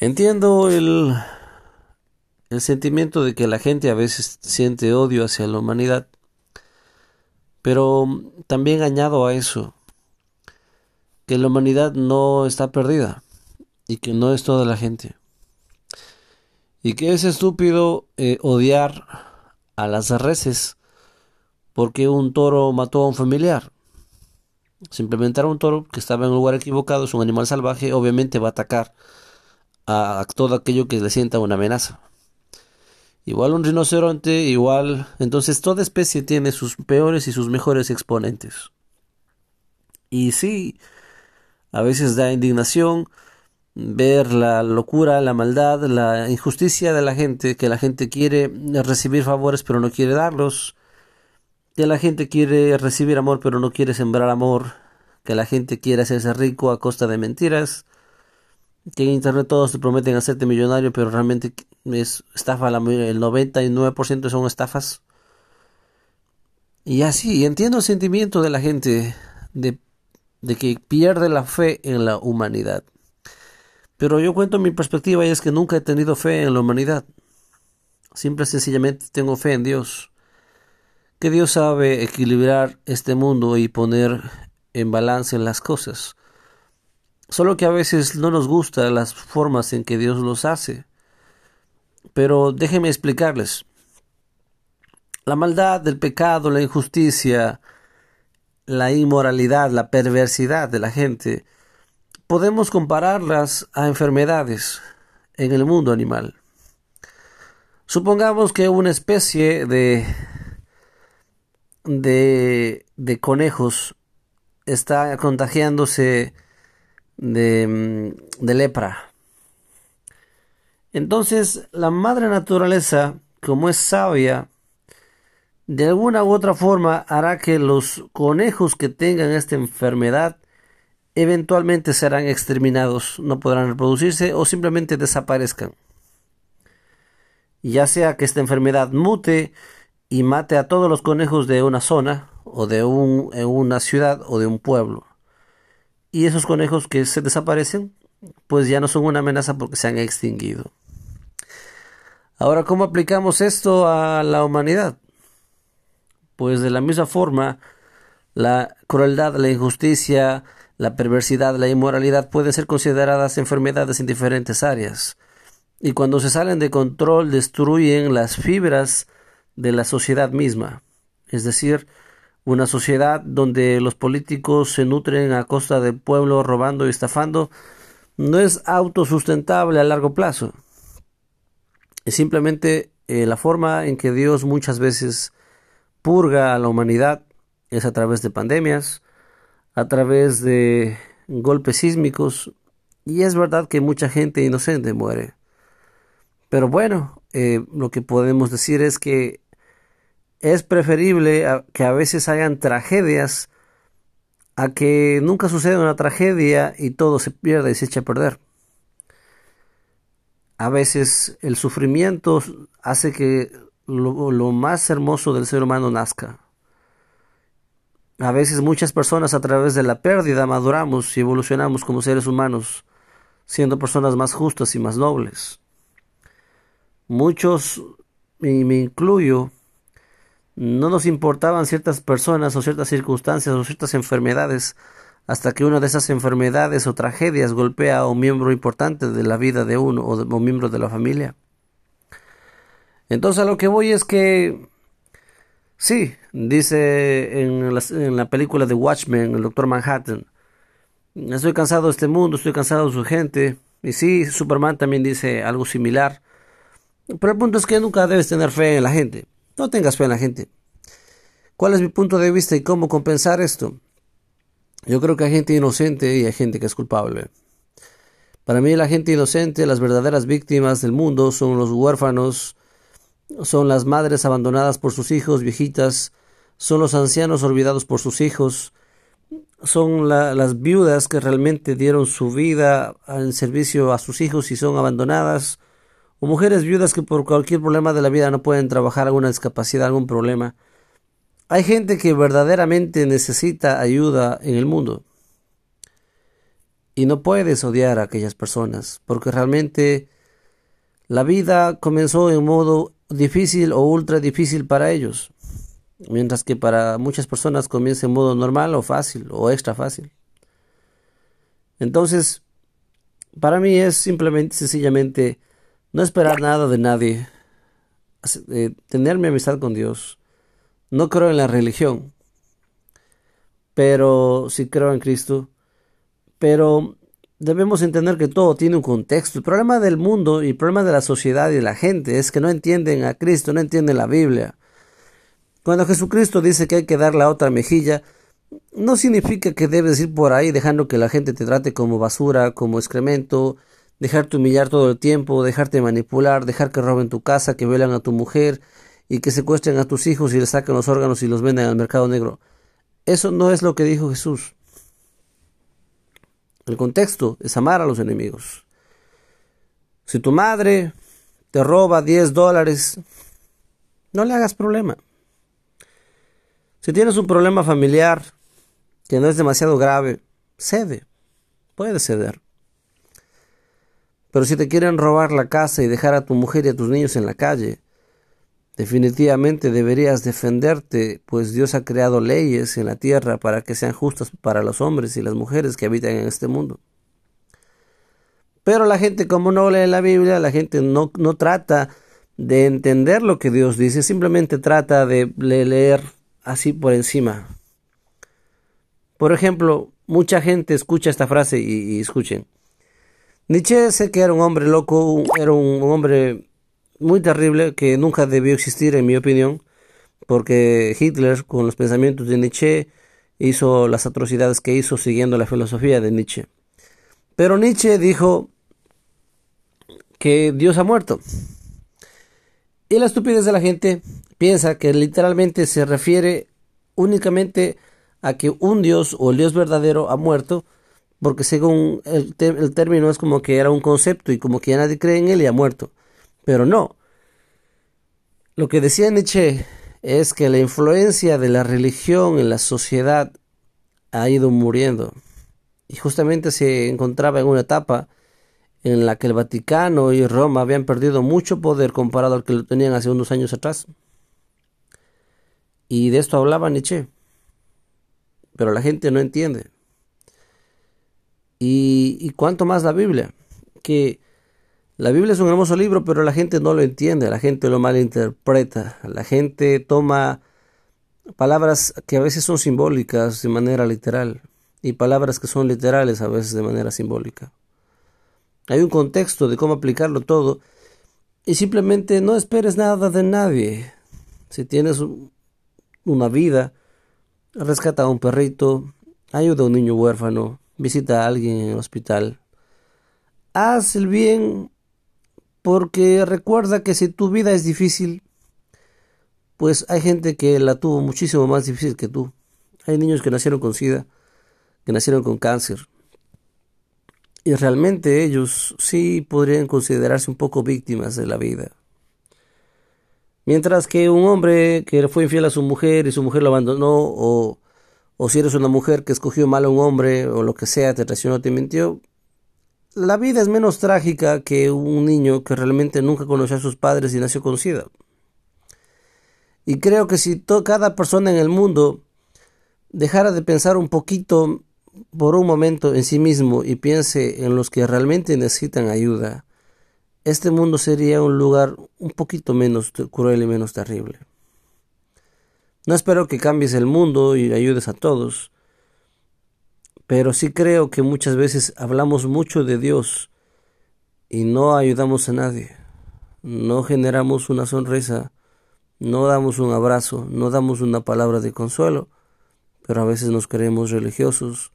Entiendo el, sentimiento de que la gente a veces siente odio hacia la humanidad, pero también añado a eso que la humanidad no está perdida y que no es toda la gente. Y que es estúpido eh, odiar a las reses porque un toro mató a un familiar. Simplemente era un toro que estaba en un lugar equivocado, es un animal salvaje, obviamente va a atacar a todo aquello que le sienta una amenaza. Igual un rinoceronte, igual. Entonces toda especie tiene sus peores y sus mejores exponentes. Y sí, a veces da indignación ver la locura, la maldad, la injusticia de la gente, que la gente quiere recibir favores pero no quiere darlos, que la gente quiere recibir amor pero no quiere sembrar amor, que la gente quiere hacerse rico a costa de mentiras, que en internet todos te prometen hacerte millonario pero realmente es estafa, el 99% son estafas. Y así, entiendo el sentimiento de la gente de, de que pierde la fe en la humanidad. Pero yo cuento mi perspectiva y es que nunca he tenido fe en la humanidad. Simple y sencillamente tengo fe en Dios. Que Dios sabe equilibrar este mundo y poner en balance las cosas. Solo que a veces no nos gustan las formas en que Dios los hace. Pero déjenme explicarles. La maldad, el pecado, la injusticia, la inmoralidad, la perversidad de la gente podemos compararlas a enfermedades en el mundo animal. Supongamos que una especie de, de, de conejos está contagiándose de, mm, de lepra. Entonces la madre naturaleza, como es sabia, de alguna u otra forma hará que los conejos que tengan esta enfermedad eventualmente serán exterminados, no podrán reproducirse o simplemente desaparezcan. Ya sea que esta enfermedad mute y mate a todos los conejos de una zona o de una ciudad o de un pueblo. Y esos conejos que se desaparecen, pues ya no son una amenaza porque se han extinguido. Ahora, ¿cómo aplicamos esto a la humanidad? Pues de la misma forma, la crueldad, la injusticia, la perversidad, la inmoralidad pueden ser consideradas enfermedades en diferentes áreas. Y cuando se salen de control destruyen las fibras de la sociedad misma. Es decir, una sociedad donde los políticos se nutren a costa del pueblo robando y estafando no es autosustentable a largo plazo. Es simplemente eh, la forma en que Dios muchas veces purga a la humanidad es a través de pandemias, a través de golpes sísmicos y es verdad que mucha gente inocente muere. Pero bueno, eh, lo que podemos decir es que es preferible que a veces hayan tragedias a que nunca suceda una tragedia y todo se pierda y se eche a perder. A veces el sufrimiento hace que lo más hermoso del ser humano nazca. A veces muchas personas a través de la pérdida maduramos y evolucionamos como seres humanos, siendo personas más justas y más nobles. Muchos, y me incluyo, no nos importaban ciertas personas o ciertas circunstancias o ciertas enfermedades hasta que una de esas enfermedades o tragedias golpea a un miembro importante de la vida de uno o, de, un miembro de la familia. Entonces a lo que voy es que Sí, dice en la, en la película de Watchmen, el Doctor Manhattan, estoy cansado de este mundo, estoy cansado de su gente. Y sí, Superman también dice algo similar. Pero el punto es que nunca debes tener fe en la gente. No tengas fe en la gente. ¿Cuál es mi punto de vista y cómo compensar esto? Yo creo que hay gente inocente y hay gente que es culpable. Para mí la gente inocente, las verdaderas víctimas del mundo son los huérfanos, son las madres abandonadas por sus hijos, viejitas, son los ancianos olvidados por sus hijos, son las viudas que realmente dieron su vida en servicio a sus hijos y son abandonadas, o mujeres viudas que por cualquier problema de la vida no pueden trabajar, alguna discapacidad, algún problema. Hay gente que verdaderamente necesita ayuda en el mundo. Y no puedes odiar a aquellas personas, porque realmente la vida comenzó en modo difícil o ultra difícil para ellos, mientras que para muchas personas comienza en modo normal o fácil o extra fácil. Entonces, para mí es simplemente, sencillamente, no esperar nada de nadie, eh, tener mi amistad con Dios. No creo en la religión, pero sí creo en Cristo. Pero debemos entender que todo tiene un contexto. El problema del mundo y el problema de la sociedad y de la gente es que no entienden a Cristo, no entienden la Biblia. Cuando Jesucristo dice que hay que dar la otra mejilla, no significa que debes ir por ahí dejando que la gente te trate como basura, como excremento, dejarte humillar todo el tiempo, dejarte manipular, dejar que roben tu casa, que violen a tu mujer y que secuestren a tus hijos y les saquen los órganos y los venden al mercado negro. Eso no es lo que dijo Jesús. El contexto es amar a los enemigos. Si tu madre te roba 10 dólares, no le hagas problema. Si tienes un problema familiar que no es demasiado grave, cede. Puedes ceder. Pero si te quieren robar la casa y dejar a tu mujer y a tus niños en la calle, definitivamente deberías defenderte, pues Dios ha creado leyes en la tierra para que sean justas para los hombres y las mujeres que habitan en este mundo. Pero la gente como no lee la Biblia, la gente no, no trata de entender lo que Dios dice, simplemente trata de leer así por encima. Por ejemplo, mucha gente escucha esta frase y, escuchen. Nietzsche sé que era un hombre loco, era un, hombre muy terrible que nunca debió existir en mi opinión, porque Hitler con los pensamientos de Nietzsche hizo las atrocidades que hizo siguiendo la filosofía de Nietzsche. Pero Nietzsche dijo que Dios ha muerto. Y la estupidez de la gente piensa que literalmente se refiere únicamente a que un Dios o el Dios verdadero ha muerto, porque según el, el, término es como que era un concepto y como que ya nadie cree en él y ha muerto. Pero no. Lo que decía Nietzsche es que la influencia de la religión en la sociedad ha ido muriendo. Y justamente se encontraba en una etapa en la que el Vaticano y Roma habían perdido mucho poder comparado al que lo tenían hace unos años atrás. Y de esto hablaba Nietzsche pero la gente no entiende. Y, cuánto más la Biblia, que la Biblia es un hermoso libro, pero la gente no lo entiende, la gente lo malinterpreta, la gente toma palabras que a veces son simbólicas de manera literal y palabras que son literales a veces de manera simbólica. Hay un contexto de cómo aplicarlo todo y simplemente no esperes nada de nadie. Si tienes una vida, rescata a un perrito, ayuda a un niño huérfano, visita a alguien en el hospital. Haz el bien porque recuerda que si tu vida es difícil, pues hay gente que la tuvo muchísimo más difícil que tú. Hay niños que nacieron con SIDA, que nacieron con cáncer. Y realmente ellos sí podrían considerarse un poco víctimas de la vida. Mientras que un hombre que fue infiel a su mujer y su mujer lo abandonó, o, o si eres una mujer que escogió mal a un hombre, o lo que sea, te traicionó, te mintió, la vida es menos trágica que un niño que realmente nunca conoció a sus padres y nació con SIDA. Y creo que si cada persona en el mundo dejara de pensar un poquito por un momento en sí mismo y piense en los que realmente necesitan ayuda, este mundo sería un lugar un poquito menos cruel y menos terrible. No espero que cambies el mundo y ayudes a todos, pero sí creo que muchas veces hablamos mucho de Dios y no ayudamos a nadie. No generamos una sonrisa, no damos un abrazo, no damos una palabra de consuelo, pero a veces nos creemos religiosos,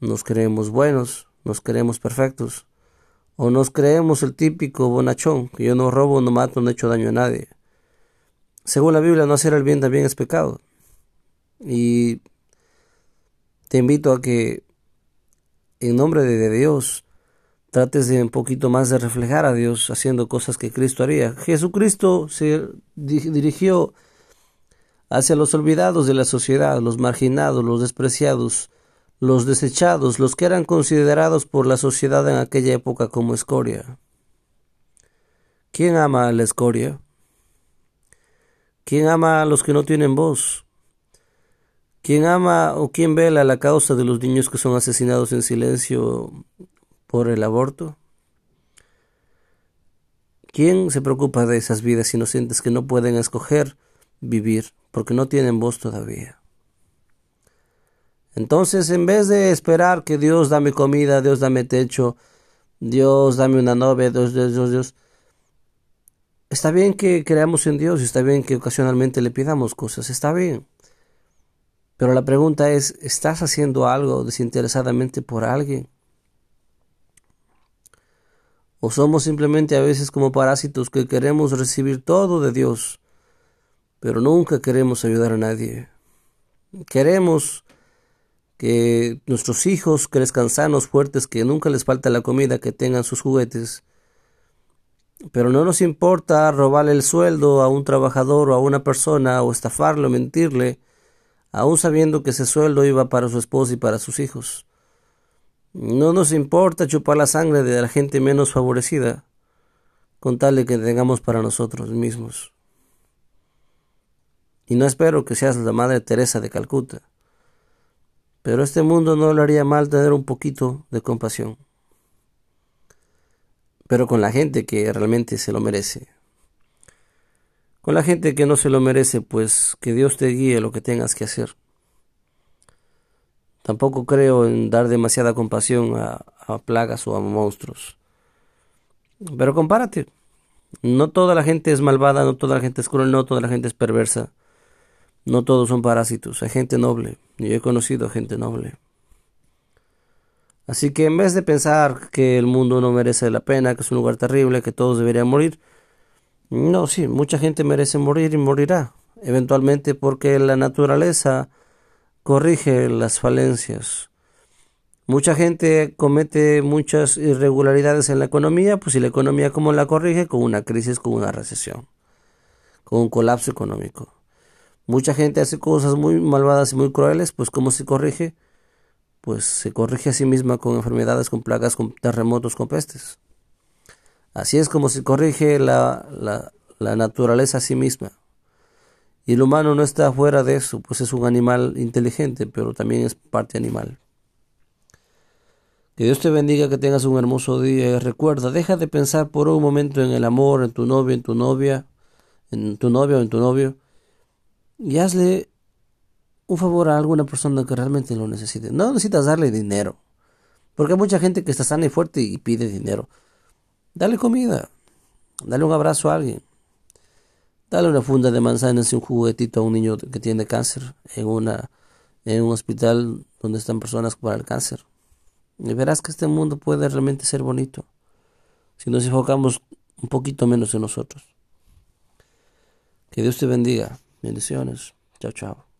nos creemos buenos, nos creemos perfectos. O nos creemos el típico bonachón, que yo no robo, no mato, no he hecho daño a nadie. Según la Biblia, no hacer el bien también es pecado. Y te invito a que, en nombre de Dios, trates de un poquito más de reflejar a Dios haciendo cosas que Cristo haría. Jesucristo se dirigió hacia los olvidados de la sociedad, los marginados, los despreciados, los desechados, los que eran considerados por la sociedad en aquella época como escoria. ¿Quién ama a la escoria? ¿Quién ama a los que no tienen voz? ¿Quién ama o quién vela la causa de los niños que son asesinados en silencio por el aborto? ¿Quién se preocupa de esas vidas inocentes que no pueden escoger vivir porque no tienen voz todavía? Entonces, en vez de esperar que Dios dame comida, Dios dame techo, Dios dame una novia, Dios, Dios, Dios, Dios, está bien que creamos en Dios, está bien que ocasionalmente le pidamos cosas, está bien. Pero la pregunta es, ¿estás haciendo algo desinteresadamente por alguien? ¿O somos simplemente a veces como parásitos que queremos recibir todo de Dios, pero nunca queremos ayudar a nadie? Queremos que nuestros hijos crezcan sanos, fuertes, que nunca les falta la comida, que tengan sus juguetes. Pero no nos importa robarle el sueldo a un trabajador o a una persona o estafarlo, mentirle, aun sabiendo que ese sueldo iba para su esposa y para sus hijos. No nos importa chupar la sangre de la gente menos favorecida, con tal de que tengamos para nosotros mismos. Y no espero que seas la Madre Teresa de Calcuta, pero este mundo no le haría mal tener un poquito de compasión, pero con la gente que realmente se lo merece. Con la gente que no se lo merece, pues que Dios te guíe lo que tengas que hacer. Tampoco creo en dar demasiada compasión a, plagas o a monstruos. Pero compárate. No toda la gente es malvada, no toda la gente es cruel, no toda la gente es perversa. No todos son parásitos, hay gente noble. Yo he conocido gente noble. Así que en vez de pensar que el mundo no merece la pena, que es un lugar terrible, que todos deberían morir, no, sí, mucha gente merece morir y morirá, eventualmente porque la naturaleza corrige las falencias. Mucha gente comete muchas irregularidades en la economía, pues si la economía cómo la corrige con una crisis, con una recesión, con un colapso económico. Mucha gente hace cosas muy malvadas y muy crueles, pues cómo se corrige, pues se corrige a sí misma con enfermedades, con plagas, con terremotos, con pestes. Así es como se corrige la, la, naturaleza a sí misma. Y el humano no está fuera de eso, pues es un animal inteligente, pero también es parte animal. Que Dios te bendiga, que tengas un hermoso día y recuerda, deja de pensar por un momento en el amor, en tu novio, en tu novia, en tu novia o en tu novio, y hazle un favor a alguna persona que realmente lo necesite. No necesitas darle dinero, porque hay mucha gente que está sana y fuerte y pide dinero. Dale comida. Dale un abrazo a alguien. Dale una funda de manzanas y un juguetito a un niño que tiene cáncer en, una, en un hospital donde están personas para el cáncer. Y verás que este mundo puede realmente ser bonito si nos enfocamos un poquito menos en nosotros. Que Dios te bendiga. Bendiciones. Chao, chao.